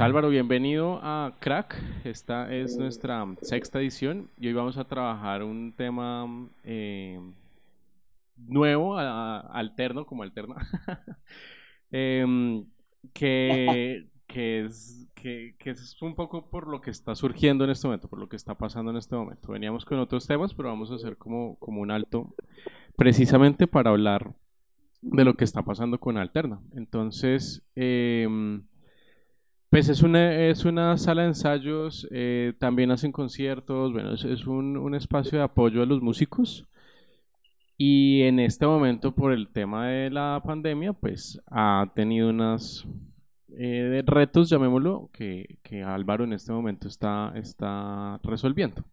Pues Álvaro, bienvenido a Crack. Esta es nuestra sexta edición y hoy vamos a trabajar un tema eh, nuevo, alterno, como alterno, em, que, que, es, que, que, es un poco por lo que está surgiendo en este momento, por lo que está pasando en este momento. Veníamos con otros temas, pero vamos a hacer como, como un alto precisamente para hablar de lo que está pasando con Alterna. Entonces, eh, pues es una, es una sala de ensayos, eh, también hacen conciertos, bueno, es, un, un, espacio de apoyo a los músicos. Y en este momento, por el tema de la pandemia, pues ha tenido unos eh, retos, llamémoslo, que, que Álvaro en este momento está, está resolviendo.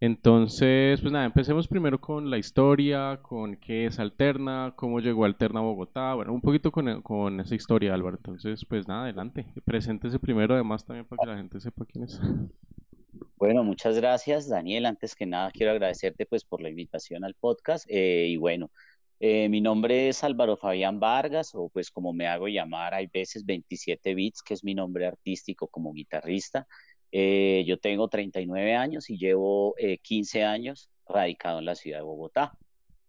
Entonces, pues nada, empecemos primero con la historia, con qué es Alterna, cómo llegó Alterna a Bogotá, bueno, un poquito con, con esa historia, Álvaro. Entonces, pues nada, adelante, preséntese primero, además también para que la gente sepa quién es. Bueno, muchas gracias, Daniel. Antes que nada, quiero agradecerte pues por la invitación al podcast. Eh, y bueno, eh, mi nombre es Álvaro Fabián Vargas, o pues como me hago llamar, hay veces 27 Bits, que es mi nombre artístico como guitarrista. Eh, yo tengo 39 años y llevo 15 eh, años radicado en la ciudad de Bogotá.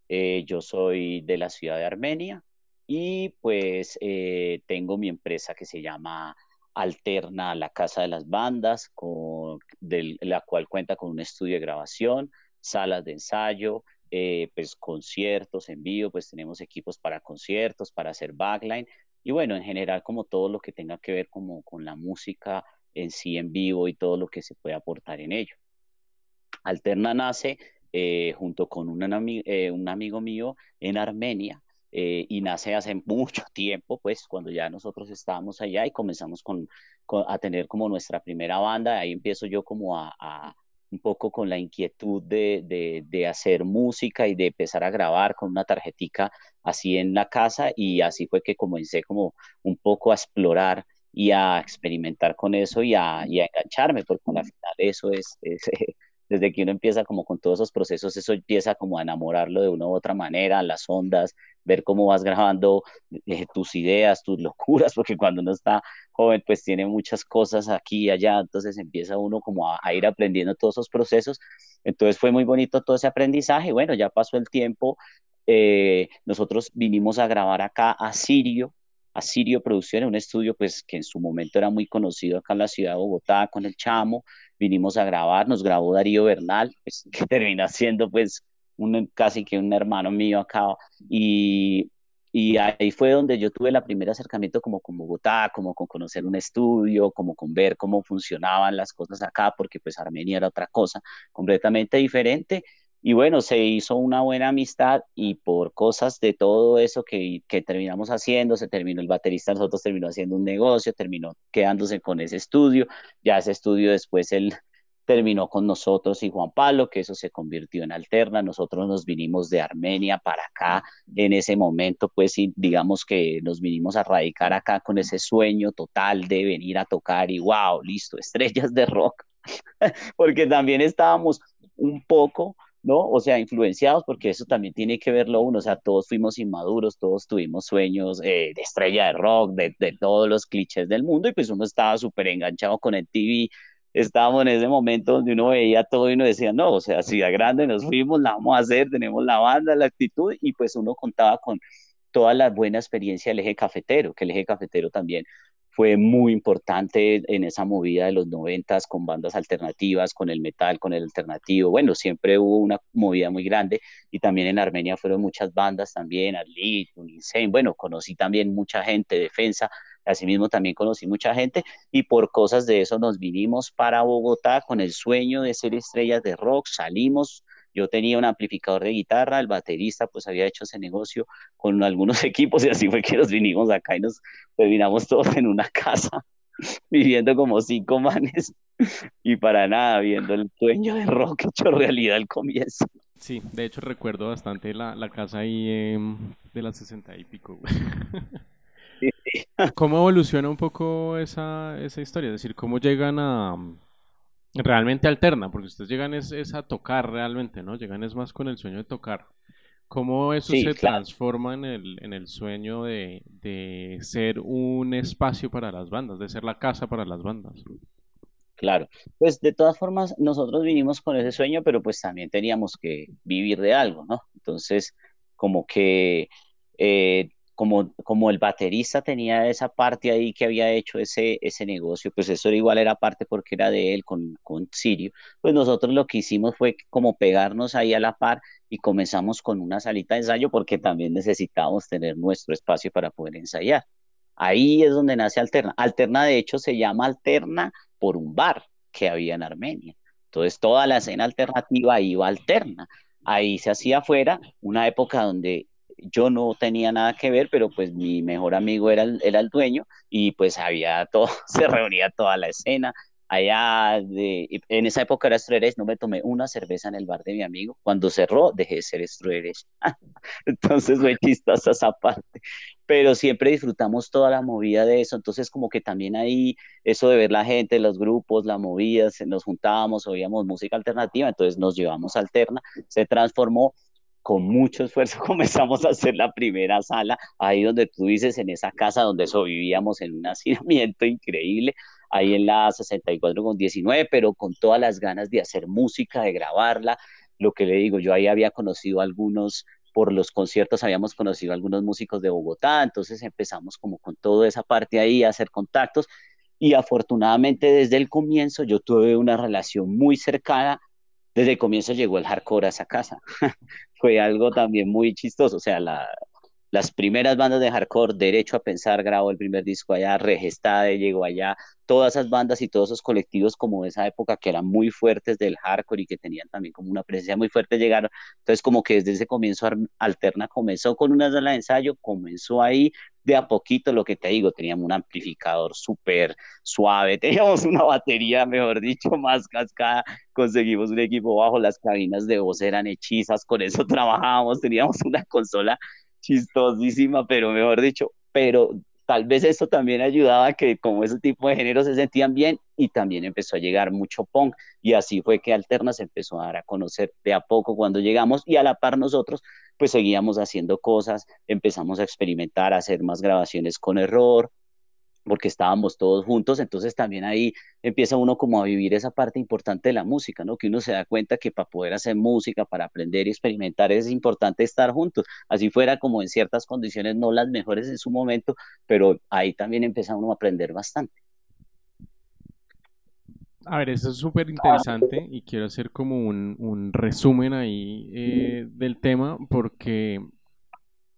Eh, yo soy de la ciudad de Armenia y pues tengo mi empresa que se llama Alterna la Casa de las Bandas, con, la cual cuenta con un estudio de grabación, salas de ensayo, pues conciertos en vivo, pues tenemos equipos para conciertos, para hacer backline y bueno, en general como todo lo que tenga que ver como con la música en sí en vivo y todo lo que se puede aportar en ello. Alterna nace eh, junto con eh, un, amigo mío en Armenia eh, y nace hace mucho tiempo, pues cuando ya nosotros estábamos allá y comenzamos con, a tener como nuestra primera banda, ahí empiezo yo como a, un poco con la inquietud de, de, de, hacer música y de empezar a grabar con una tarjetica así en la casa y así fue que comencé como un poco a explorar y a experimentar con eso y a, a engancharme, porque al final eso es, desde que uno empieza como con todos esos procesos, eso empieza como a enamorarlo de una u otra manera, las ondas, ver cómo vas grabando eh, tus ideas, tus locuras, porque cuando uno está joven pues tiene muchas cosas aquí y allá, entonces empieza uno como a, a ir aprendiendo todos esos procesos, entonces fue muy bonito todo ese aprendizaje, bueno, ya pasó el tiempo, eh, nosotros vinimos a grabar acá a Sirio, a Sirio Producciones, un estudio pues que en su momento era muy conocido acá en la ciudad de Bogotá con el Chamo, vinimos a grabar, nos grabó Darío Bernal, pues, que termina siendo pues un, casi que un hermano mío acá y, y ahí fue donde yo tuve el primer acercamiento como con Bogotá, como con conocer un estudio, como con ver cómo funcionaban las cosas acá, porque pues Armenia era otra cosa completamente diferente y bueno, se hizo una buena amistad y por cosas de todo eso que, que, terminamos haciendo, se terminó el baterista, nosotros terminó haciendo un negocio, terminó quedándose con ese estudio, ya ese estudio después él terminó con nosotros y Juan Pablo, que eso se convirtió en Alterna, nosotros nos vinimos de Armenia para acá en ese momento, pues digamos que nos vinimos a radicar acá con ese sueño total de venir a tocar y wow, listo, estrellas de rock, porque también estábamos un poco ¿no? O sea, influenciados, porque eso también tiene que verlo uno, o sea, todos fuimos inmaduros, todos tuvimos sueños eh, de estrella de rock, de, todos los clichés del mundo, y pues uno estaba súper enganchado con el TV, estábamos en ese momento donde uno veía todo y uno decía, no, o sea, si grande nos fuimos, la vamos a hacer, tenemos la banda, la actitud, y pues uno contaba con toda la buena experiencia del eje cafetero, que el eje cafetero también fue muy importante en esa movida de los noventas con bandas alternativas, con el metal, con el alternativo. Bueno, siempre hubo una movida muy grande y también en Armenia fueron muchas bandas también, Arlit, Unisane. Bueno, conocí también mucha gente, Defensa, asimismo también conocí mucha gente y por cosas de eso nos vinimos para Bogotá con el sueño de ser estrellas de rock, salimos yo tenía un amplificador de guitarra, el baterista pues había hecho ese negocio con algunos equipos y así fue que nos vinimos acá y nos terminamos todos en una casa, viviendo como cinco manes y para nada viendo el sueño de rock hecho realidad al comienzo. Sí, de hecho recuerdo bastante la, la casa ahí em, de las sesenta y pico. ¿Cómo evoluciona un poco esa, esa historia? Es decir, ¿cómo llegan a, realmente alterna, porque ustedes llegan es, a tocar realmente, ¿no? Llegan es más con el sueño de tocar. ¿Cómo eso se transforma en el, en el sueño de, de, ser un espacio para las bandas, de ser la casa para las bandas? Claro, pues de todas formas nosotros vinimos con ese sueño, pero pues también teníamos que vivir de algo, ¿no? Entonces, como que eh, como, como el baterista tenía esa parte ahí que había hecho ese, ese negocio, pues eso igual era parte porque era de él con, con Sirio, pues nosotros lo que hicimos fue como pegarnos ahí a la par y comenzamos con una salita de ensayo porque también necesitábamos tener nuestro espacio para poder ensayar. Ahí es donde nace Alterna. Alterna, de hecho, se llama Alterna por un bar que había en Armenia. Entonces, toda la escena alternativa iba alterna. Ahí se hacía afuera, una época donde yo no tenía nada que ver, pero pues mi mejor amigo era el, era el dueño y pues había todo, se reunía toda la escena. Allá, de, en esa época era Stroeres, no me tomé una cerveza en el bar de mi amigo. Cuando cerró, dejé de ser Stroeres. Entonces fue chistosa esa parte. Pero siempre disfrutamos toda la movida de eso. Entonces, como que también ahí, eso de ver la gente, los grupos, la movida, nos juntábamos, oíamos música alternativa, entonces nos llevamos alterna, se transformó con mucho esfuerzo comenzamos a hacer la primera sala, ahí donde tú dices, en esa casa donde sobrevivíamos en un hacinamiento increíble, ahí en la 64 con 19, pero con todas las ganas de hacer música, de grabarla. Lo que le digo, yo ahí había conocido algunos, por los conciertos habíamos conocido algunos músicos de Bogotá, entonces empezamos como con toda esa parte ahí a hacer contactos y afortunadamente desde el comienzo yo tuve una relación muy cercana desde el comienzo llegó el hardcore a esa casa. Fue algo también muy chistoso, o sea, las primeras bandas de hardcore, Derecho a Pensar grabó el primer disco allá, Regestade llegó allá, todas esas bandas y todos esos colectivos como de esa época que eran muy fuertes del hardcore y que tenían también como una presencia muy fuerte llegaron. Entonces como que desde ese comienzo Alterna comenzó con una sala de ensayo, comenzó ahí, de a poquito, lo que te digo, teníamos un amplificador súper suave, teníamos una batería, mejor dicho, más cascada, conseguimos un equipo bajo, las cabinas de voz eran hechizas, con eso trabajábamos, teníamos una consola chistosísima, pero mejor dicho, pero tal vez eso también ayudaba a que como ese tipo de géneros se sentían bien y también empezó a llegar mucho punk. Y así fue que Alterna se empezó a dar a conocer de a poco cuando llegamos y a la par nosotros pues seguíamos haciendo cosas, empezamos a experimentar, a hacer más grabaciones con error, porque estábamos todos juntos, entonces también ahí empieza uno como a vivir esa parte importante de la música, ¿no? Que uno se da cuenta que para poder hacer música, para aprender y experimentar es importante estar juntos, así fuera como en ciertas condiciones no las mejores en su momento, pero ahí también empieza uno a aprender bastante. A ver, eso es súper interesante y quiero hacer como un, resumen ahí eh, del tema porque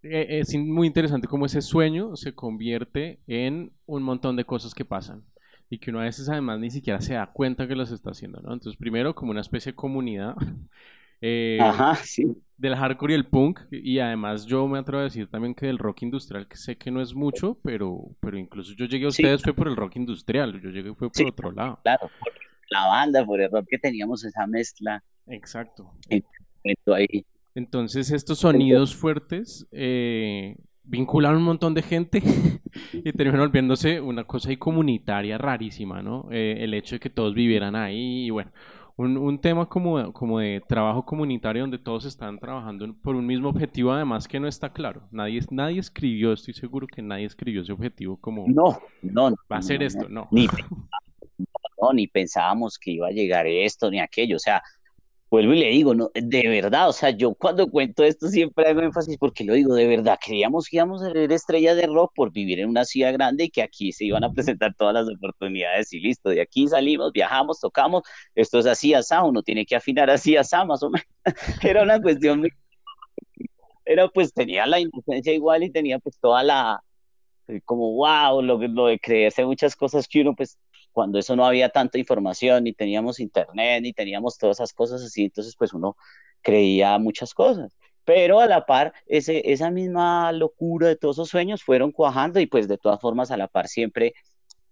eh, es muy interesante cómo ese sueño se convierte en un montón de cosas que pasan y que uno a veces además ni siquiera se da cuenta que los está haciendo, ¿no? Entonces, primero como una especie de comunidad eh, del hardcore y el punk y además yo me atrevo a decir también que del rock industrial, que sé que no es mucho, pero, pero incluso yo llegué a ustedes fue por el rock industrial, yo llegué fue por otro lado. Claro, por la banda, por el rock que teníamos esa mezcla. Exacto. ahí. Entonces estos sonidos fuertes eh, vinculan un montón de gente y terminan volviéndose una cosa ahí comunitaria rarísima, ¿no? Eh, el hecho de que todos vivieran ahí y bueno, un, un tema como, como de trabajo comunitario donde todos están trabajando por un mismo objetivo, además que no está claro. Nadie, nadie escribió, estoy seguro que nadie escribió ese objetivo como... No, no, no. Va a ser esto, no. Ni, no, ni pensábamos que iba a llegar esto ni aquello, o sea, vuelvo y le digo, no, de verdad, o sea, yo cuando cuento esto siempre hago énfasis porque lo digo, de verdad, creíamos que íbamos a ser estrellas de rock por vivir en una ciudad grande y que aquí se iban a presentar todas las oportunidades y listo, de aquí salimos, viajamos, tocamos, esto es así, asá, uno tiene que afinar así, asá, más o menos, era una cuestión muy... Era pues tenía la inocencia igual y tenía pues toda la, como wow, lo, lo de creerse muchas cosas que uno pues cuando eso no había tanta información, ni teníamos internet, ni teníamos todas esas cosas así, entonces pues uno creía muchas cosas. Pero a la par, ese, esa misma locura de todos esos sueños fueron cuajando y pues de todas formas a la par siempre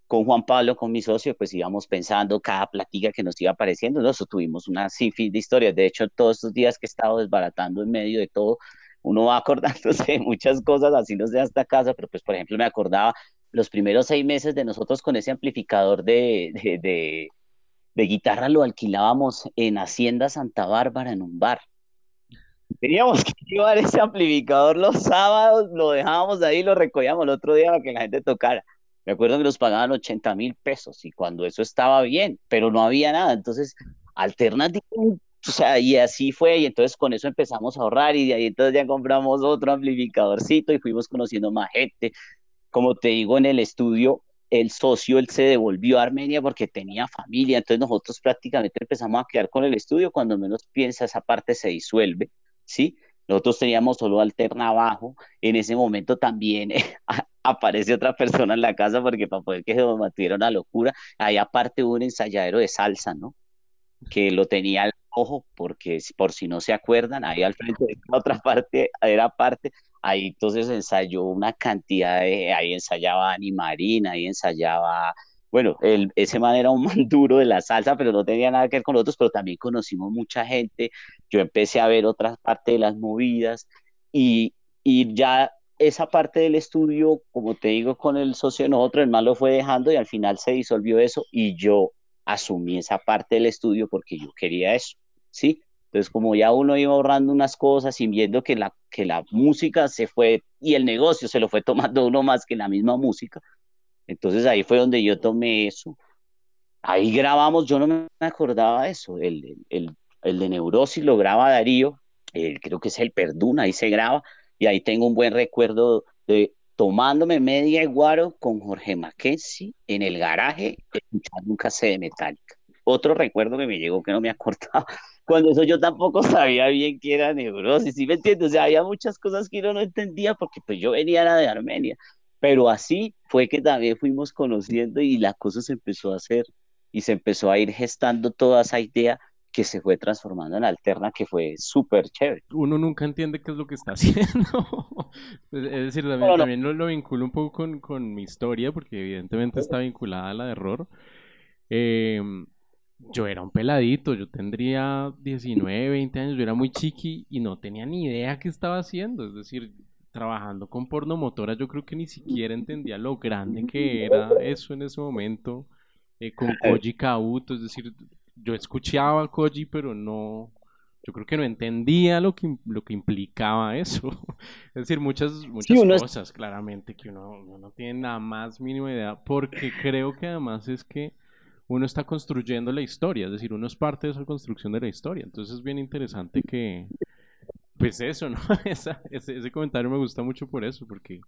con Juan Pablo, con mi socio, pues íbamos pensando cada platica que nos iba apareciendo. Nosotros tuvimos una sinfín de historias. De hecho, todos estos días que he estado desbaratando en medio de todo, uno va acordándose de muchas cosas, así no sé hasta casa, pero pues por ejemplo me acordaba los primeros seis meses de nosotros con ese amplificador de, guitarra lo alquilábamos en Hacienda Santa Bárbara, en un bar. Teníamos que llevar ese amplificador los sábados, lo dejábamos ahí, lo recogíamos el otro día para que la gente tocara. Me acuerdo que nos pagaban 80 mil pesos y cuando eso estaba bien, pero no había nada. Entonces, alternativa, o sea, y así fue. Y entonces con eso empezamos a ahorrar y de ahí entonces ya compramos otro amplificadorcito y fuimos conociendo más gente. Como te digo, en el estudio, el socio, él se devolvió a Armenia porque tenía familia. Entonces nosotros prácticamente empezamos a quedar con el estudio. Cuando menos piensa, esa parte se disuelve ¿sí? Nosotros teníamos solo alterna abajo, en ese momento también aparece otra persona en la casa porque para poder que se mantuviera una locura, ahí aparte hubo un ensayadero de salsa, ¿no? Que lo tenía ojo, porque por si no se acuerdan, ahí al frente de la otra parte, era parte, ahí entonces ensayó una cantidad de, ahí ensayaba Ani Marina, ahí ensayaba bueno, el, ese man era un man duro de la salsa, pero no tenía nada que ver con otros, pero también conocimos mucha gente, yo empecé a ver otras partes de las movidas y, y ya esa parte del estudio, como te digo, con el socio de nosotros, el man lo fue dejando y al final se disolvió eso y yo asumí esa parte del estudio porque yo quería eso, ¿sí? Entonces, como ya uno iba ahorrando unas cosas y viendo que la, que la música se fue y el negocio se lo fue tomando uno más que la misma música, entonces ahí fue donde yo tomé eso. Ahí grabamos, yo no me acordaba de eso, el, el, el de Neurosis lo graba Darío, creo que es el Perduna, ahí se graba, y ahí tengo un buen recuerdo de tomándome media guaro con Jorge Mackenzie en el garaje, escuchando un cassette de Metallica. Otro recuerdo que me llegó que no me acordaba, cuando eso yo tampoco sabía bien qué era neurosis, ¿sí me entiendes? O sea, había muchas cosas que yo no entendía porque pues yo venía de Armenia, pero así fue que también fuimos conociendo y la cosa se empezó a hacer y se empezó a ir gestando toda esa idea que se fue transformando en alterna, que fue súper chévere. Uno nunca entiende qué es lo que está haciendo. es decir, también, Lo, vinculo un poco con, con, mi historia, porque evidentemente está vinculada a la de error. Em, yo era un peladito, yo tendría 19, 20 años, yo era muy chiqui y no tenía ni idea qué estaba haciendo. Es decir, trabajando con pornomotora, yo creo que ni siquiera entendía lo grande que era eso en ese momento, eh, con Koji Kauto, es decir, yo escuchaba a Koji, pero no, yo creo que no entendía lo que, lo que implicaba eso. Es decir, muchas, muchas cosas, claramente, que uno, no tiene nada más mínima idea, porque creo que además es que uno está construyendo la historia, es decir, uno es parte de esa construcción de la historia. Entonces es bien interesante que, pues eso, ¿no? ese, comentario me gusta mucho por eso, porque,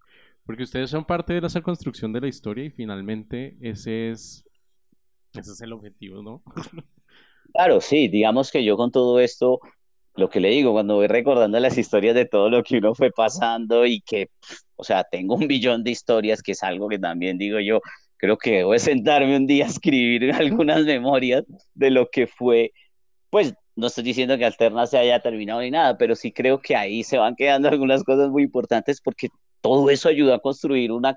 porque ustedes son parte de esa construcción de la historia y finalmente ese es, ese es el objetivo, ¿no? Claro, sí, digamos que yo con todo esto, lo que le digo, cuando voy recordando las historias de todo lo que uno fue pasando y que, o sea, tengo un billón de historias, que es algo que también digo yo, creo que debo sentarme un día a escribir algunas memorias de lo que fue, pues no estoy diciendo que Alterna se haya terminado ni nada, pero sí creo que ahí se van quedando algunas cosas muy importantes porque todo eso ayuda a construir una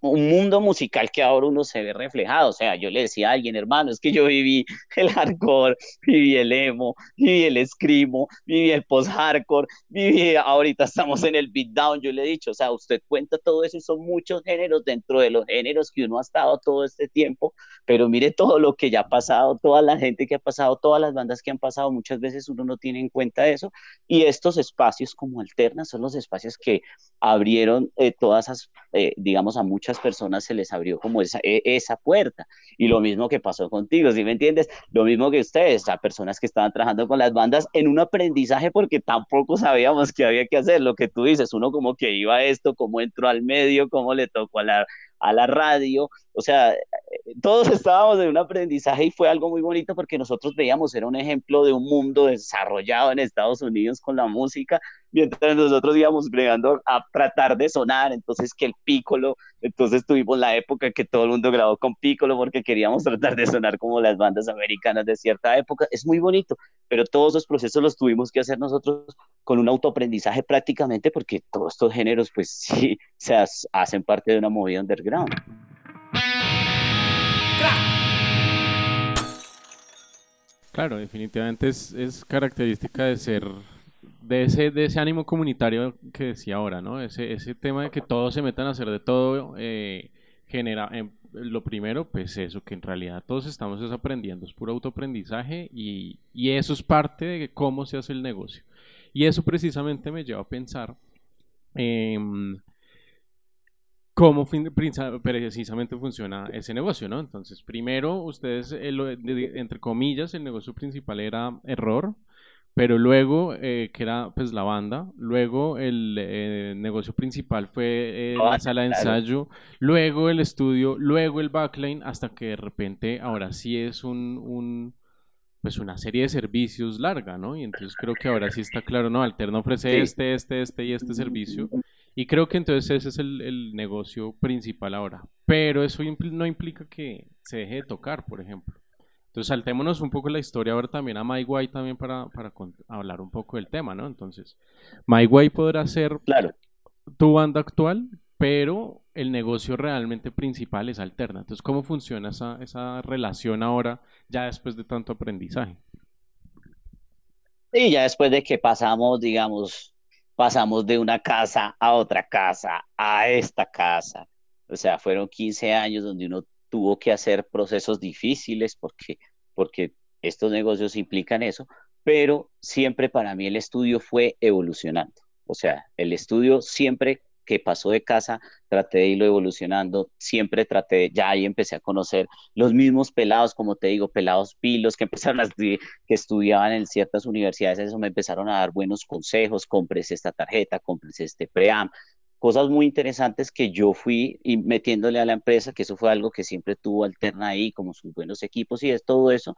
un mundo musical que ahora uno se ve reflejado. O sea, yo le decía a alguien, hermano, es que yo viví el hardcore, viví el emo, viví el screamo, viví el post-hardcore, viví, ahorita estamos en el beatdown, yo le he dicho, o sea, usted cuenta todo eso y son muchos géneros dentro de los géneros que uno ha estado todo este tiempo, pero mire todo lo que ya ha pasado, toda la gente que ha pasado, todas las bandas que han pasado, muchas veces uno no tiene en cuenta eso. Y estos espacios como Alterna son los espacios que abrieron eh, todas esas, eh, digamos, a muchos muchas personas se les abrió como esa, e, esa puerta. Y lo mismo que pasó contigo, ¿sí me entiendes? Lo mismo que ustedes, a personas que estaban trabajando con las bandas en un aprendizaje porque tampoco sabíamos qué había que hacer. Lo que tú dices, uno como que iba a esto, cómo entró al medio, cómo le tocó a la, a la radio, o sea, todos estábamos en un aprendizaje y fue algo muy bonito porque nosotros veíamos, era un ejemplo de un mundo desarrollado en Estados Unidos con la música, mientras nosotros íbamos bregando a tratar de sonar, entonces que el pícolo, entonces tuvimos la época que todo el mundo grabó con pícolo porque queríamos tratar de sonar como las bandas americanas de cierta época, es muy bonito, pero todos esos procesos los tuvimos que hacer nosotros con un autoaprendizaje prácticamente porque todos estos géneros pues sí se hacen parte de una movida underground. Claro, definitivamente es, es, característica de ser, de ese, de ese ánimo comunitario que decía ahora, ¿no? Ese, ese tema de que todos se metan a hacer de todo, eh, genera, eh, lo primero, pues eso, que en realidad todos estamos aprendiendo, es puro autoaprendizaje y, y eso es parte de cómo se hace el negocio. Y eso precisamente me lleva a pensar cómo precisamente funciona ese negocio, ¿no? Entonces, primero, ustedes, entre comillas, el negocio principal era error, pero luego, eh, que era pues la banda, luego el eh, negocio principal fue eh, la sala de ensayo, luego el estudio, luego el backline, hasta que de repente ahora sí es un, un pues una serie de servicios larga, ¿no? Y entonces creo que ahora sí está claro, ¿no? Alterna ofrece este, este, este y este servicio. Y creo que entonces ese es el, el negocio principal ahora. Pero eso no implica que se deje de tocar, por ejemplo. Entonces saltémonos un poco la historia ahora también a My Way también para, para hablar un poco del tema, ¿no? Entonces, My Way podrá ser tu banda actual, pero el negocio realmente principal es Alterna. Entonces, ¿cómo funciona esa, esa relación ahora ya después de tanto aprendizaje? Sí, ya después de que pasamos, digamos, pasamos de una casa a otra casa, a esta casa. O sea, fueron 15 años donde uno tuvo que hacer procesos difíciles porque, porque estos negocios implican eso, pero siempre para mí el estudio fue evolucionando. O sea, el estudio siempre que pasó de casa, traté de irlo evolucionando, siempre traté, ya ahí empecé a conocer los mismos pelados, como te digo, pelados pilos que empezaron que estudiaban en ciertas universidades, eso me empezaron a dar buenos consejos, cómprese esta tarjeta, cómprese este pream, cosas muy interesantes que yo fui metiéndole a la empresa, que eso fue algo que siempre tuvo Alterna ahí, como sus buenos equipos y es todo eso.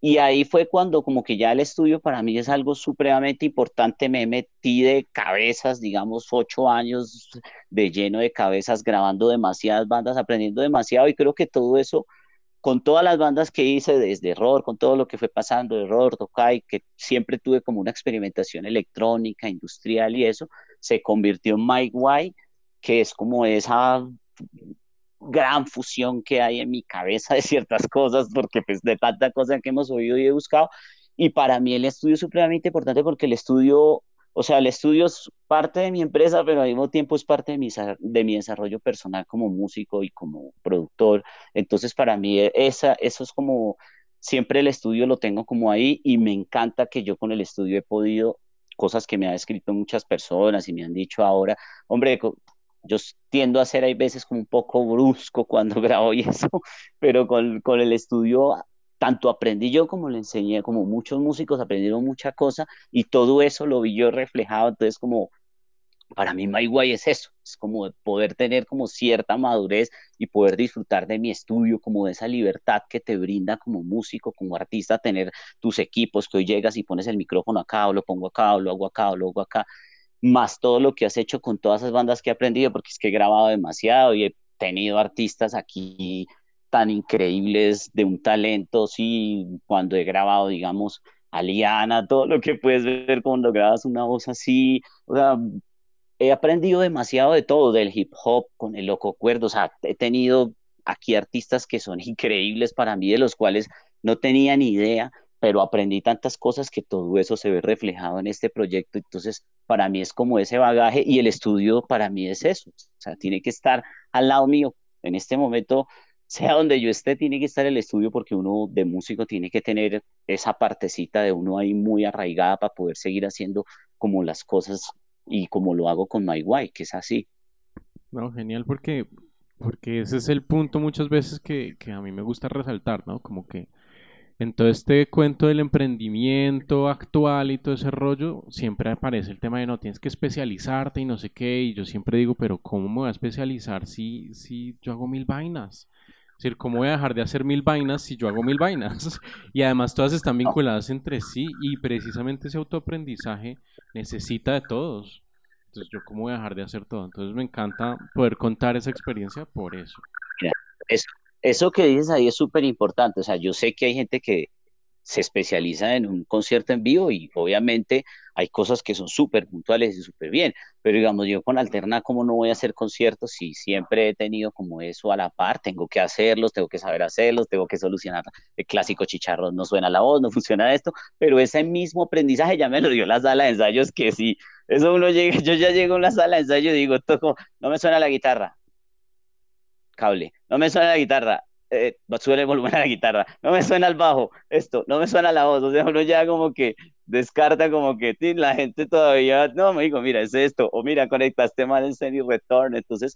Y ahí fue cuando como que ya el estudio para mí es algo supremamente importante, me metí de cabezas, digamos, ocho años de lleno de cabezas, grabando demasiadas bandas, aprendiendo demasiado y creo que todo eso con todas las bandas que hice desde Error, con todo lo que fue pasando, Error, Tokai, que siempre tuve como una experimentación electrónica, industrial y eso, se convirtió en Mike White, que es como esa gran fusión que hay en mi cabeza de ciertas cosas, porque pues de tanta cosa que hemos oído y he buscado. Y para mí el estudio es supremamente importante porque el estudio, o sea, el estudio es parte de mi empresa, pero al mismo tiempo es parte de mi, de mi desarrollo personal como músico y como productor. Entonces, para mí esa, eso es como, siempre el estudio lo tengo como ahí y me encanta que yo con el estudio he podido cosas que me han escrito muchas personas y me han dicho ahora, hombre, yo tiendo a ser hay veces como un poco brusco cuando grabo y eso, pero con, con el estudio tanto aprendí yo como le enseñé, como muchos músicos aprendieron mucha cosa y todo eso lo vi yo reflejado, entonces como para mí My Way es eso, es como poder tener como cierta madurez y poder disfrutar de mi estudio, como de esa libertad que te brinda como músico, como artista, tener tus equipos, que hoy llegas y pones el micrófono acá, o lo pongo acá, o lo hago acá, o lo hago acá, más todo lo que has hecho con todas esas bandas que he aprendido, porque es que he grabado demasiado y he tenido artistas aquí tan increíbles de un talento, sí, cuando he grabado, digamos, a Liana, todo lo que puedes ver cuando grabas una voz así, o sea, he aprendido demasiado de todo, del hip hop con el loco cuerdo, o sea, he tenido aquí artistas que son increíbles para mí, de los cuales no tenía ni idea, pero aprendí tantas cosas que todo eso se ve reflejado en este proyecto, entonces para mí es como ese bagaje y el estudio para mí es eso, o sea, tiene que estar al lado mío, en este momento, sea donde yo esté, tiene que estar el estudio porque uno de músico tiene que tener esa partecita de uno ahí muy arraigada para poder seguir haciendo como las cosas y como lo hago con My Way, que es así. No, genial, porque, porque ese es el punto muchas veces que, que a mí me gusta resaltar, ¿no? Como que en todo este cuento del emprendimiento actual y todo ese rollo, siempre aparece el tema de no tienes que especializarte y no sé qué, y yo siempre digo, pero ¿cómo me voy a especializar si, si yo hago mil vainas? Es decir, ¿cómo voy a dejar de hacer mil vainas si yo hago mil vainas? y además todas están vinculadas entre sí y precisamente ese autoaprendizaje necesita de todos. Entonces, ¿yo cómo voy a dejar de hacer todo? Entonces, me encanta poder contar esa experiencia por eso. eso, eso que dices ahí es súper importante. O sea, yo sé que hay gente que se especializa en un concierto en vivo y obviamente hay cosas que son súper puntuales y súper bien, pero digamos yo con Alterna, ¿cómo no voy a hacer conciertos si siempre he tenido como eso a la par? Tengo que hacerlos, tengo que saber hacerlos, tengo que solucionar el clásico chicharro, no suena la voz, no funciona esto, pero ese mismo aprendizaje ya me lo dio la sala de ensayos que si eso uno llega, yo ya llego a una sala de ensayo y digo, toco, no me suena la guitarra, cable, no me suena la guitarra, eh, sube el volumen a la guitarra, no me suena el bajo, esto, no me suena la voz, o sea, uno ya como que descarta como que la gente todavía, no, me digo, mira, es esto, o mira, conectaste mal en send y return, entonces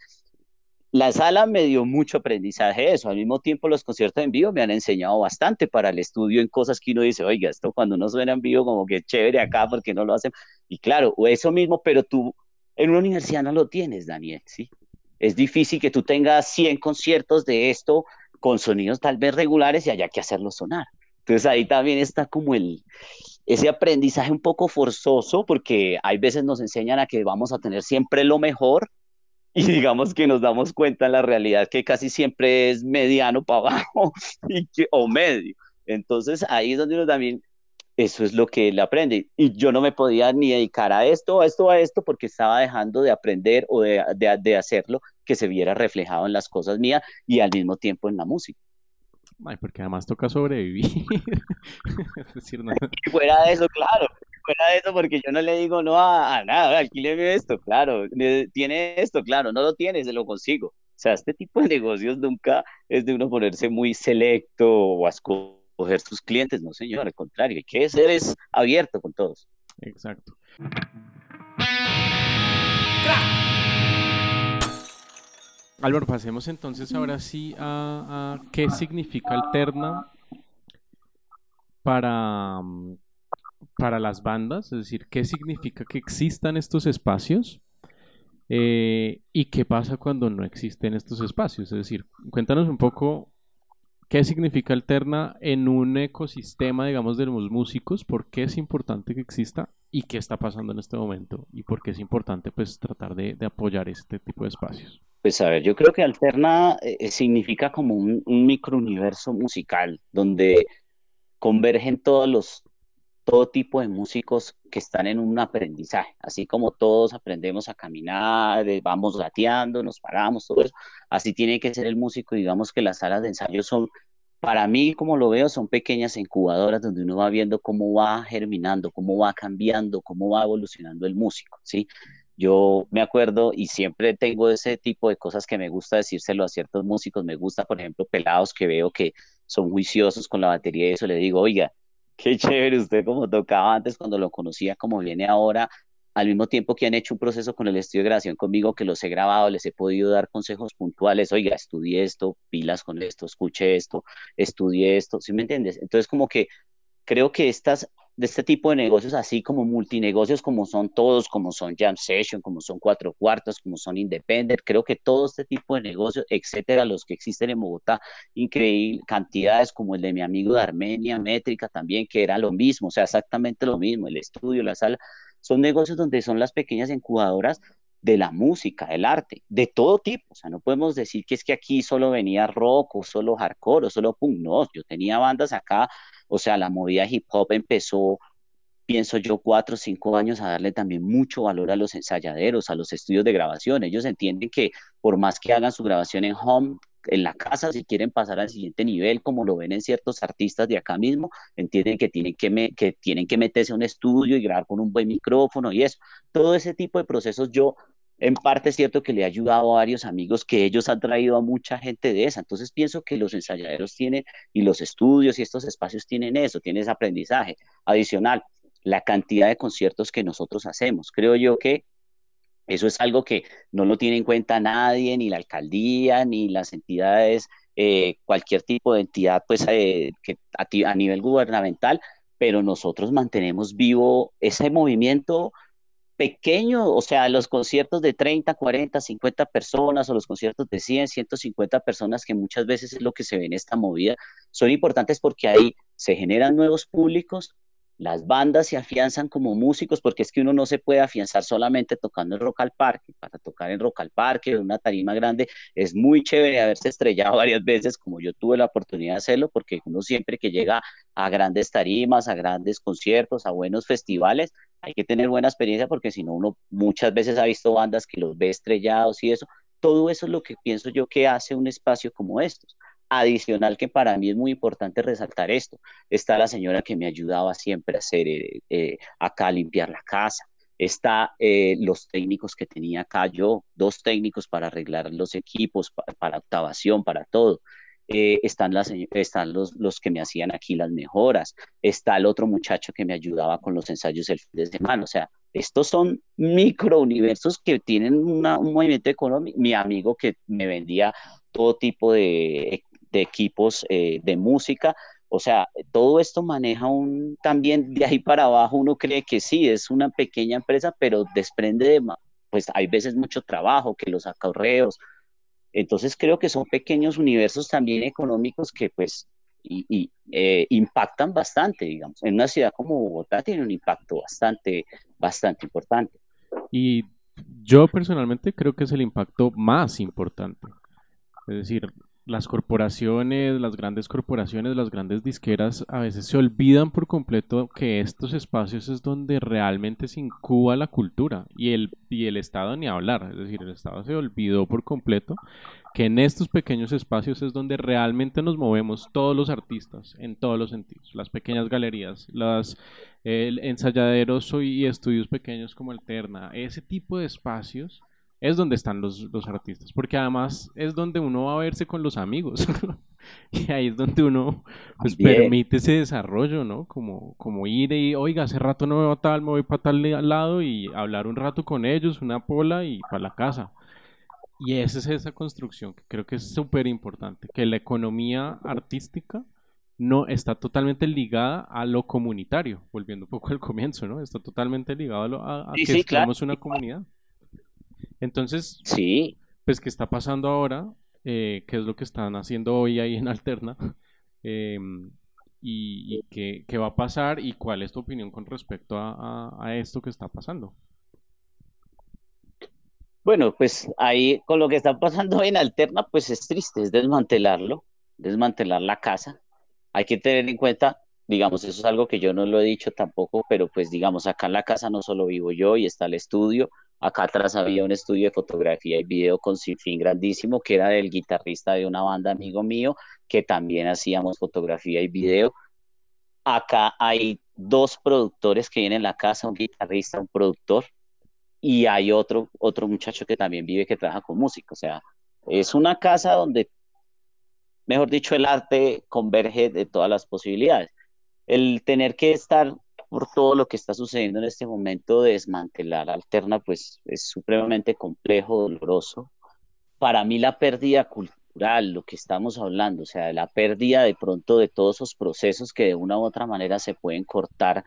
la sala me dio mucho aprendizaje eso. Al mismo tiempo, los conciertos en vivo me han enseñado bastante para el estudio en cosas que uno dice, oiga, esto cuando uno suena en vivo, como que chévere acá, porque no lo hacen. Y claro, eso mismo, pero tú en una universidad no lo tienes, Daniel, ¿sí? Es difícil que tú tengas 100 conciertos de esto con sonidos tal vez regulares y haya que hacerlo sonar. Entonces ahí también está como el, ese aprendizaje un poco forzoso, porque hay veces nos enseñan a que vamos a tener siempre lo mejor, y digamos que nos damos cuenta en la realidad que casi siempre es mediano para abajo y que, o medio. Entonces ahí es donde uno también, eso es lo que él aprende. Y yo no me podía ni dedicar a esto, a esto, a esto, porque estaba dejando de aprender o de, de hacerlo que se viera reflejado en las cosas mías y al mismo tiempo en la música. Ay, porque además toca sobrevivir. es decir, no... fuera de eso, claro, fuera de eso, porque yo no le digo no a, nada, alquíleme esto, claro, tiene esto, claro, no lo tiene, se lo consigo. O sea, este tipo de negocios nunca es de uno ponerse muy selecto o a escoger sus clientes, no señor, al contrario, hay que ser es abierto con todos. Exacto. Álvaro, pasemos entonces ahora sí a, qué significa alterna para, para las bandas, es decir, qué significa que existan estos espacios eh, y qué pasa cuando no existen estos espacios. Es decir, cuéntanos un poco qué significa Alterna en un ecosistema, digamos, de los músicos, por qué es importante que exista y qué está pasando en este momento y por qué es importante pues tratar de, apoyar este tipo de espacios. Pues a ver, yo creo que Alterna eh, significa como un, un microuniverso musical donde convergen todos los todo tipo de músicos que están en un aprendizaje, así como todos aprendemos a caminar, eh, vamos gateando, nos paramos, todo eso, así tiene que ser el músico, digamos que las salas de ensayo son, para mí, como lo veo, son pequeñas incubadoras donde uno va viendo cómo va germinando, cómo va cambiando, cómo va evolucionando el músico, ¿sí? Yo me acuerdo y siempre tengo ese tipo de cosas que me gusta decírselo a ciertos músicos, me gusta, por ejemplo, pelados que veo que son juiciosos con la batería y eso, le digo, oiga, Qué chévere usted como tocaba antes cuando lo conocía, como viene ahora, al mismo tiempo que han hecho un proceso con el estudio de grabación conmigo, que los he grabado, les he podido dar consejos puntuales, oiga, estudie esto, pilas con esto, escuche esto, estudie esto, ¿sí me entiendes? Entonces como que creo que estas de este tipo de negocios, así como multinegocios, como son todos, como son Jam Session, como son Cuatro Cuartos, como son Independent, creo que todo este tipo de negocios, etcétera, los que existen en Bogotá, increíble, cantidades como el de mi amigo de Armenia, Métrica también, que era lo mismo, o sea, exactamente lo mismo, el estudio, la sala, son negocios donde son las pequeñas incubadoras de la música, del arte, de todo tipo. O sea, no podemos decir que es que aquí solo venía rock o solo hardcore o solo punk. No, yo tenía bandas acá o sea, la movida hip hop empezó, pienso yo, cuatro o cinco años a darle también mucho valor a los ensayaderos, a los estudios de grabación. Ellos entienden que por más que hagan su grabación en home, en la casa, si quieren pasar al siguiente nivel, como lo ven en ciertos artistas de acá mismo, entienden que tienen que, que tienen que meterse a un estudio y grabar con un buen micrófono y eso. Todo ese tipo de procesos yo en parte es cierto que le ha ayudado a varios amigos que ellos han traído a mucha gente de esa. Entonces pienso que los ensayaderos tienen y los estudios y estos espacios tienen eso, tienen ese aprendizaje adicional, la cantidad de conciertos que nosotros hacemos. Creo yo que eso es algo que no lo tiene en cuenta nadie, ni la alcaldía, ni las entidades, eh, cualquier tipo de entidad pues, eh, que a nivel gubernamental, pero nosotros mantenemos vivo ese movimiento pequeño, o sea, los conciertos de 30, 40, 50 personas o los conciertos de 100, 150 personas, que muchas veces es lo que se ve en esta movida, son importantes porque ahí se generan nuevos públicos, las bandas se afianzan como músicos, porque es que uno no se puede afianzar solamente tocando en Rock al Parque. Para tocar en Rock al Parque, en una tarima grande, es muy chévere haberse estrellado varias veces, como yo tuve la oportunidad de hacerlo, porque uno siempre que llega a grandes tarimas, a grandes conciertos, a buenos festivales, hay que tener buena experiencia, porque si no, uno muchas veces ha visto bandas que los ve estrellados y eso. Todo eso es lo que pienso yo que hace un espacio como estos Adicional que para mí es muy importante resaltar esto, está la señora que me ayudaba siempre a hacer eh, eh, acá limpiar la casa, está eh, los técnicos que tenía acá yo, dos técnicos para arreglar los equipos, para, para octavación, para todo. están, las, están los, los que me hacían aquí las mejoras, está el otro muchacho que me ayudaba con los ensayos el fin de semana, o sea, estos son microuniversos que tienen un movimiento económico. Mi amigo que me vendía todo tipo de, equipos eh, de música, o sea, todo esto maneja un también de ahí para abajo. Uno cree que sí, es una pequeña empresa, pero desprende de, pues hay veces mucho trabajo, que los acarreos, entonces creo que son pequeños universos también económicos que pues y, eh, impactan bastante, digamos. En una ciudad como Bogotá tiene un impacto bastante, bastante importante. Y yo personalmente creo que es el impacto más importante. Es decir, las corporaciones, las grandes corporaciones, las grandes disqueras a veces se olvidan por completo que estos espacios es donde realmente se incuba la cultura y el, y el Estado ni hablar, es decir, el Estado se olvidó por completo que en estos pequeños espacios es donde realmente nos movemos todos los artistas en todos los sentidos, las pequeñas galerías, los ensayaderos y estudios pequeños como Alterna, ese tipo de espacios es donde están los, los, artistas, porque además es donde uno va a verse con los amigos y ahí es donde uno pues, permite ese desarrollo, ¿no? Como, como ir y, oiga, hace rato no me voy a tal, me voy para tal lado y hablar un rato con ellos, una pola y para la casa. Y esa es esa construcción que creo que es súper importante, que la economía artística no está totalmente ligada a lo comunitario, volviendo un poco al comienzo, ¿no? Está totalmente ligado a, lo, a, que sí, una comunidad. Entonces, sí. pues, ¿qué está pasando ahora? Eh, ¿Qué es lo que están haciendo hoy ahí en Alterna? Em, y, qué, va a pasar? ¿Y cuál es tu opinión con respecto a, esto que está pasando? Bueno, pues ahí con lo que está pasando en Alterna, pues es triste, es desmantelarlo, desmantelar la casa. Hay que tener en cuenta, digamos, eso es algo que yo no lo he dicho tampoco, pero pues digamos, acá en la casa no solo vivo yo y está el estudio, Acá atrás había un estudio de fotografía y video con fin grandísimo, que era del guitarrista de una banda amigo mío, que también hacíamos fotografía y video. Acá hay dos productores que vienen en la casa, un guitarrista, un productor, y hay otro, otro muchacho que también vive, que trabaja con música. O sea, es una casa donde, mejor dicho, el arte converge de todas las posibilidades. El tener que estar por todo lo que está sucediendo en este momento, desmantelar Alterna, pues es supremamente complejo, doloroso. Para mí la pérdida cultural, lo que estamos hablando, o sea, la pérdida de pronto de todos esos procesos que de una u otra manera se pueden cortar,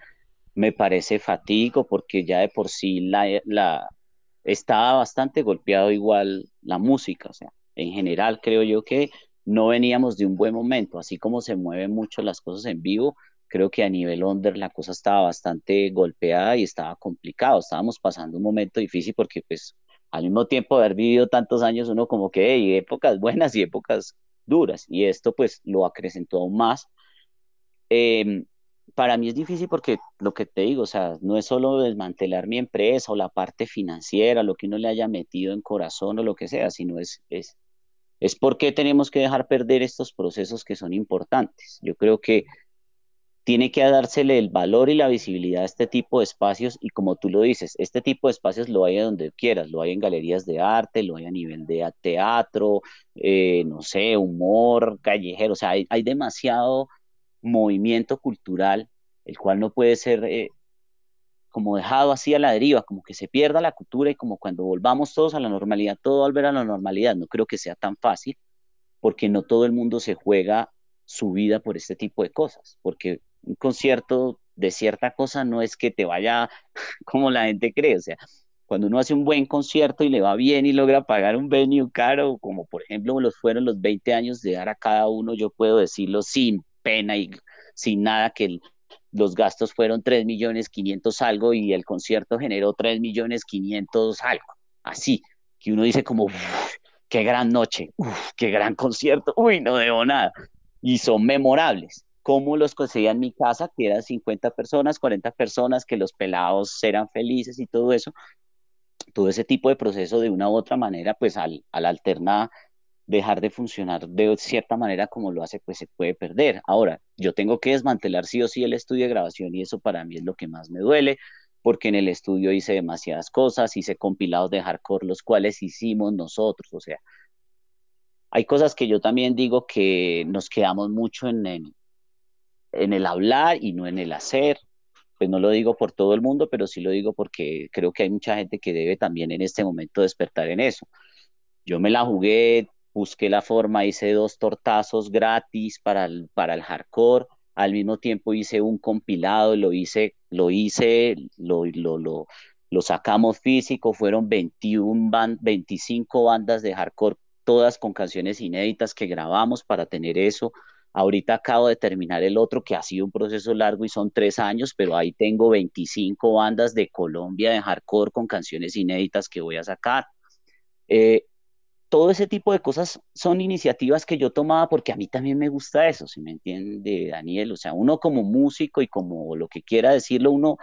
me parece fatídico porque ya de por sí la, la estaba bastante golpeado igual la música, o sea, en general creo yo que no veníamos de un buen momento, así como se mueven mucho las cosas en vivo, creo que a nivel under la cosa estaba bastante golpeada y estaba complicado. Estábamos pasando un momento difícil porque pues al mismo tiempo haber vivido tantos años uno como que hay épocas buenas y épocas duras y esto pues lo acrecentó aún más. Em, para mí es difícil porque lo que te digo, o sea, no es solo desmantelar mi empresa o la parte financiera, lo que uno le haya metido en corazón o lo que sea, sino es, es, es porque tenemos que dejar perder estos procesos que son importantes. Yo creo que tiene que dársele el valor y la visibilidad a este tipo de espacios y como tú lo dices, este tipo de espacios lo hay donde quieras, lo hay en galerías de arte, lo hay a nivel de teatro, eh, no sé, humor, callejero, o sea, hay, demasiado movimiento cultural, el cual no puede ser eh, como dejado así a la deriva, como que se pierda la cultura y como cuando volvamos todos a la normalidad, todo volver a la normalidad, no creo que sea tan fácil, porque no todo el mundo se juega su vida por este tipo de cosas, porque un concierto de cierta cosa no es que te vaya como la gente cree, o sea, cuando uno hace un buen concierto y le va bien y logra pagar un venue caro, como por ejemplo los fueron los 20 años de dar a cada uno, yo puedo decirlo sin pena y sin nada que los gastos fueron 3 millones 500 algo y el concierto generó 3 millones 500 algo, así, que uno dice como, qué gran noche, qué gran concierto, uy, no debo nada, y son memorables cómo los conseguía en mi casa, que eran 50 personas, 40 personas, que los pelados eran felices y todo eso. Todo ese tipo de proceso de una u otra manera, pues al, al alternar, dejar de funcionar de cierta manera como lo hace, pues se puede perder. Ahora, yo tengo que desmantelar sí o sí el estudio de grabación y eso para mí es lo que más me duele, porque en el estudio hice demasiadas cosas, hice compilados de hardcore, los cuales hicimos nosotros, o sea, hay cosas que yo también digo que nos quedamos mucho en el, en el hablar y no en el hacer. Pues no lo digo por todo el mundo, pero sí lo digo porque creo que hay mucha gente que debe también en este momento despertar en eso. Yo me la jugué, busqué la forma, hice dos tortazos gratis para el, para el hardcore, al mismo tiempo hice un compilado, lo hice, lo hice, lo, lo, lo, lo sacamos físico, fueron 21 25 bandas de hardcore, todas con canciones inéditas que grabamos para tener eso. Ahorita acabo de terminar el otro que ha sido un proceso largo y son tres años, pero ahí tengo 25 bandas de Colombia de hardcore con canciones inéditas que voy a sacar. Eh, todo ese tipo de cosas son iniciativas que yo tomaba porque a mí también me gusta eso, si me entiende Daniel, o sea, uno como músico y como lo que quiera decirlo, uno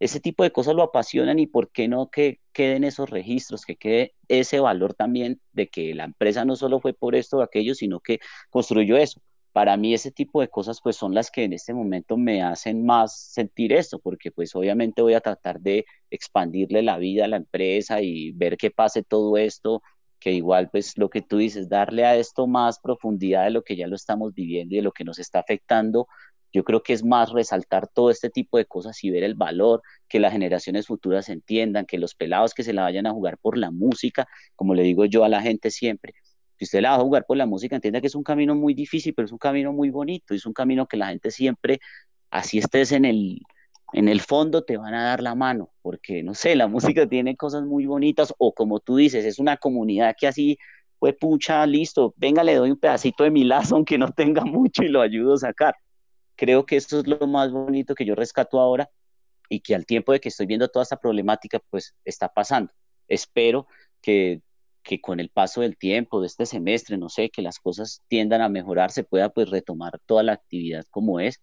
ese tipo de cosas lo apasionan y por qué no que queden esos registros, que quede ese valor también de que la empresa no solo fue por esto o aquello, sino que construyó eso para mí ese tipo de cosas pues son las que en este momento me hacen más sentir esto, porque pues obviamente voy a tratar de expandirle la vida a la empresa y ver que pase todo esto, que igual pues lo que tú dices, darle a esto más profundidad de lo que ya lo estamos viviendo y de lo que nos está afectando, yo creo que es más resaltar todo este tipo de cosas y ver el valor, que las generaciones futuras entiendan, que los pelados que se la vayan a jugar por la música, como le digo yo a la gente siempre, si usted la va a jugar por la música, entienda que es un camino muy difícil, pero es un camino muy bonito, es un camino que la gente siempre, así estés en el, en el fondo, te van a dar la mano, porque, no sé, la música tiene cosas muy bonitas, o como tú dices, es una comunidad que así, fue pucha, listo, venga, le doy un pedacito de mi lazo, aunque no tenga mucho, y lo ayudo a sacar. Creo que esto es lo más bonito que yo rescato ahora, y que al tiempo de que estoy viendo toda esta problemática, pues está pasando. Espero que que con el paso del tiempo, de este semestre, no sé, que las cosas tiendan a mejorar, se pueda pues retomar toda la actividad como es,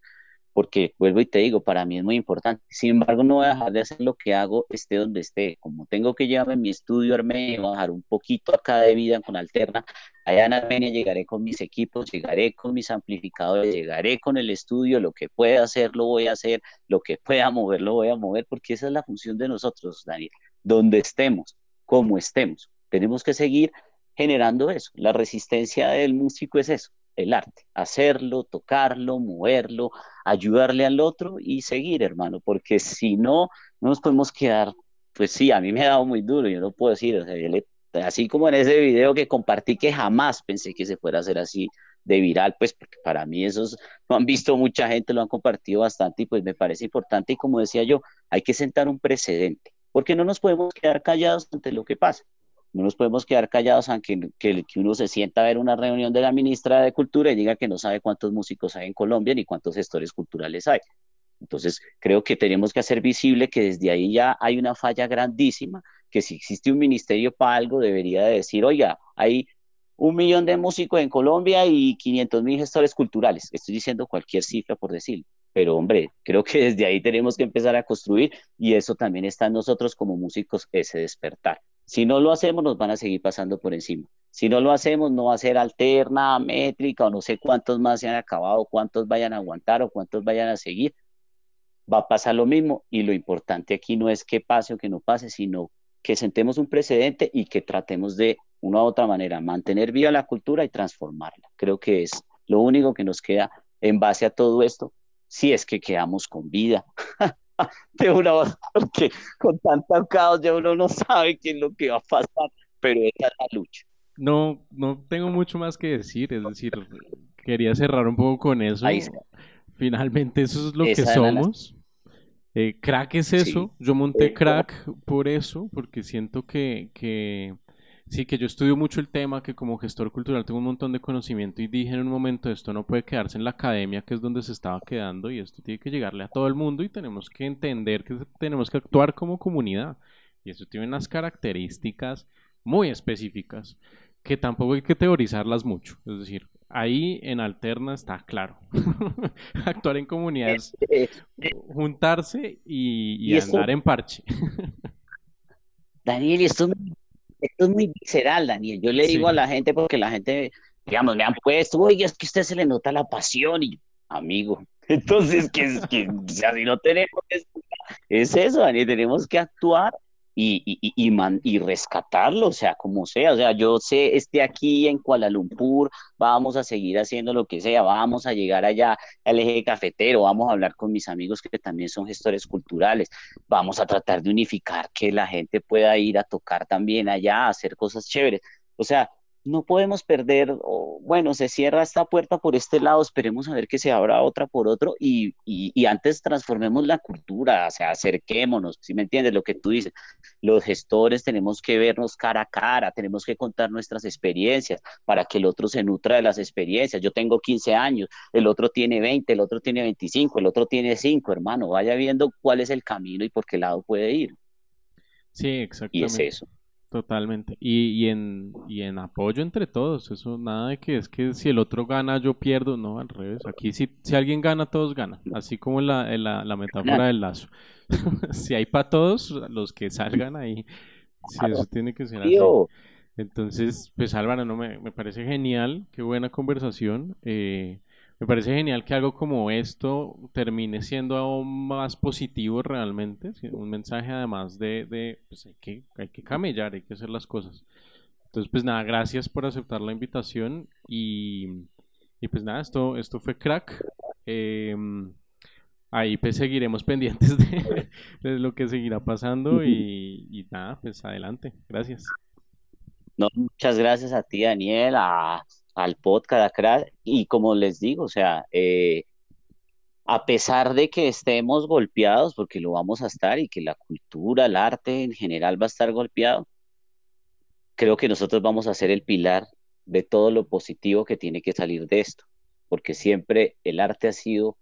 porque vuelvo y te digo, para mí es muy importante. Sin embargo, no voy a dejar de hacer lo que hago, esté donde esté. Como tengo que llevarme mi estudio Armenia, bajar un poquito acá de vida con Alterna, allá en Armenia llegaré con mis equipos, llegaré con mis amplificadores, llegaré con el estudio, lo que pueda hacer lo voy a hacer, lo que pueda mover lo voy a mover, porque esa es la función de nosotros, Daniel, donde estemos, como estemos. Tenemos que seguir generando eso. La resistencia del músico es eso, el arte, hacerlo, tocarlo, moverlo, ayudarle al otro y seguir, hermano, porque si no, no nos podemos quedar, pues sí, a mí me ha dado muy duro, yo no puedo decir, o sea, así como en ese video que compartí que jamás pensé que se fuera a hacer así de viral, pues porque para mí esos lo han visto mucha gente, lo han compartido bastante y pues me parece importante y como decía yo, hay que sentar un precedente, porque no nos podemos quedar callados ante lo que pasa. No nos podemos quedar callados aunque que, que uno se sienta a ver una reunión de la ministra de Cultura y diga que no sabe cuántos músicos hay en Colombia ni cuántos gestores culturales hay. Entonces, creo que tenemos que hacer visible que desde ahí ya hay una falla grandísima, que si existe un ministerio para algo debería de decir, oiga, hay un millón de músicos en Colombia y 500 mil gestores culturales. Estoy diciendo cualquier cifra por decirlo. Pero hombre, creo que desde ahí tenemos que empezar a construir y eso también está en nosotros como músicos, ese despertar. Si no lo hacemos, nos van a seguir pasando por encima. Si no lo hacemos, no va a ser alterna, métrica o no sé cuántos más se han acabado, cuántos vayan a aguantar o cuántos vayan a seguir. Va a pasar lo mismo y lo importante aquí no es que pase o que no pase, sino que sentemos un precedente y que tratemos de una u otra manera mantener viva la cultura y transformarla. Creo que es lo único que nos queda en base a todo esto, si es que quedamos con vida. de una voz, porque con tanto caos ya uno no sabe qué es lo que va a pasar, pero esa es la lucha. No, no tengo mucho más que decir, es decir, quería cerrar un poco con eso. Finalmente eso es lo que somos. Eh, crack es eso, yo monté crack por eso, porque siento que, que Sí, que yo estudio mucho el tema, que como gestor cultural tengo un montón de conocimiento y dije en un momento esto no puede quedarse en la academia, que es donde se estaba quedando, y esto tiene que llegarle a todo el mundo y tenemos que entender que tenemos que actuar como comunidad. Y eso tiene unas características muy específicas que tampoco hay que teorizarlas mucho. Es decir, ahí en Alterna está claro. Actuar en comunidades, juntarse y, andar en parche. Daniel, esto esto es muy visceral, Daniel. Yo le digo a la gente, porque la gente, digamos, me han puesto, oye, es que a usted se le nota la pasión, y amigo. Entonces, que, que si no tenemos, es eso, Daniel, tenemos que actuar y, y, y, y, rescatarlo, o sea, como sea, o sea, yo sé, esté aquí en Kuala Lumpur, vamos a seguir haciendo lo que sea, vamos a llegar allá al eje cafetero, vamos a hablar con mis amigos que también son gestores culturales, vamos a tratar de unificar que la gente pueda ir a tocar también allá, a hacer cosas chéveres, o sea, no podemos perder, bueno, se cierra esta puerta por este lado, esperemos a ver que se abra otra por otro y, y, antes transformemos la cultura, o sea, acerquémonos, si me entiendes lo que tú dices, los gestores tenemos que vernos cara a cara, tenemos que contar nuestras experiencias para que el otro se nutra de las experiencias. Yo tengo 15 años, el otro tiene 20, el otro tiene 25, el otro tiene 5, hermano, vaya viendo cuál es el camino y por qué lado puede ir. Sí, exactamente. Y es eso. Totalmente. Y, y, en, y en apoyo entre todos. Eso nada de que es que si el otro gana yo pierdo. No, al revés. Aquí si, si alguien gana, todos ganan. Así como la, la, la metáfora del lazo. si hay para todos, los que salgan ahí. Si eso tiene que ser así. Entonces, pues Álvaro, no, me, me parece genial. Qué buena conversación. Eh, me parece genial que algo como esto termine siendo aún más positivo realmente, un mensaje además de, de pues hay que, hay que camellar, hay que hacer las cosas. Entonces, pues nada, gracias por aceptar la invitación y, y pues nada, esto, esto fue crack. Em, ahí pues seguiremos pendientes de, de, lo que seguirá pasando y, y nada, pues adelante, gracias. No, muchas gracias a ti, Daniel, a al podcast y como les digo, o sea, eh, a pesar de que estemos golpeados, porque lo vamos a estar y que la cultura, el arte en general va a estar golpeado, creo que nosotros vamos a ser el pilar de todo lo positivo que tiene que salir de esto, porque siempre el arte ha sido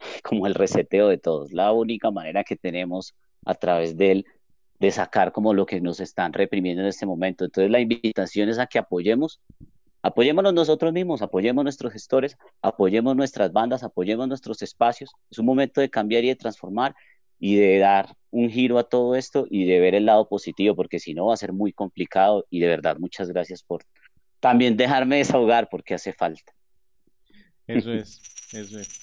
como el reseteo de todos, la única manera que tenemos a través de él de sacar como lo que nos están reprimiendo en este momento. Entonces la invitación es a que apoyemos Apoyémonos nosotros mismos, apoyemos nuestros gestores, apoyemos nuestras bandas, apoyemos nuestros espacios. Es un momento de cambiar y de transformar y de dar un giro a todo esto y de ver el lado positivo, porque si no va a ser muy complicado y de verdad muchas gracias por también dejarme desahogar porque hace falta. Eso es, eso es.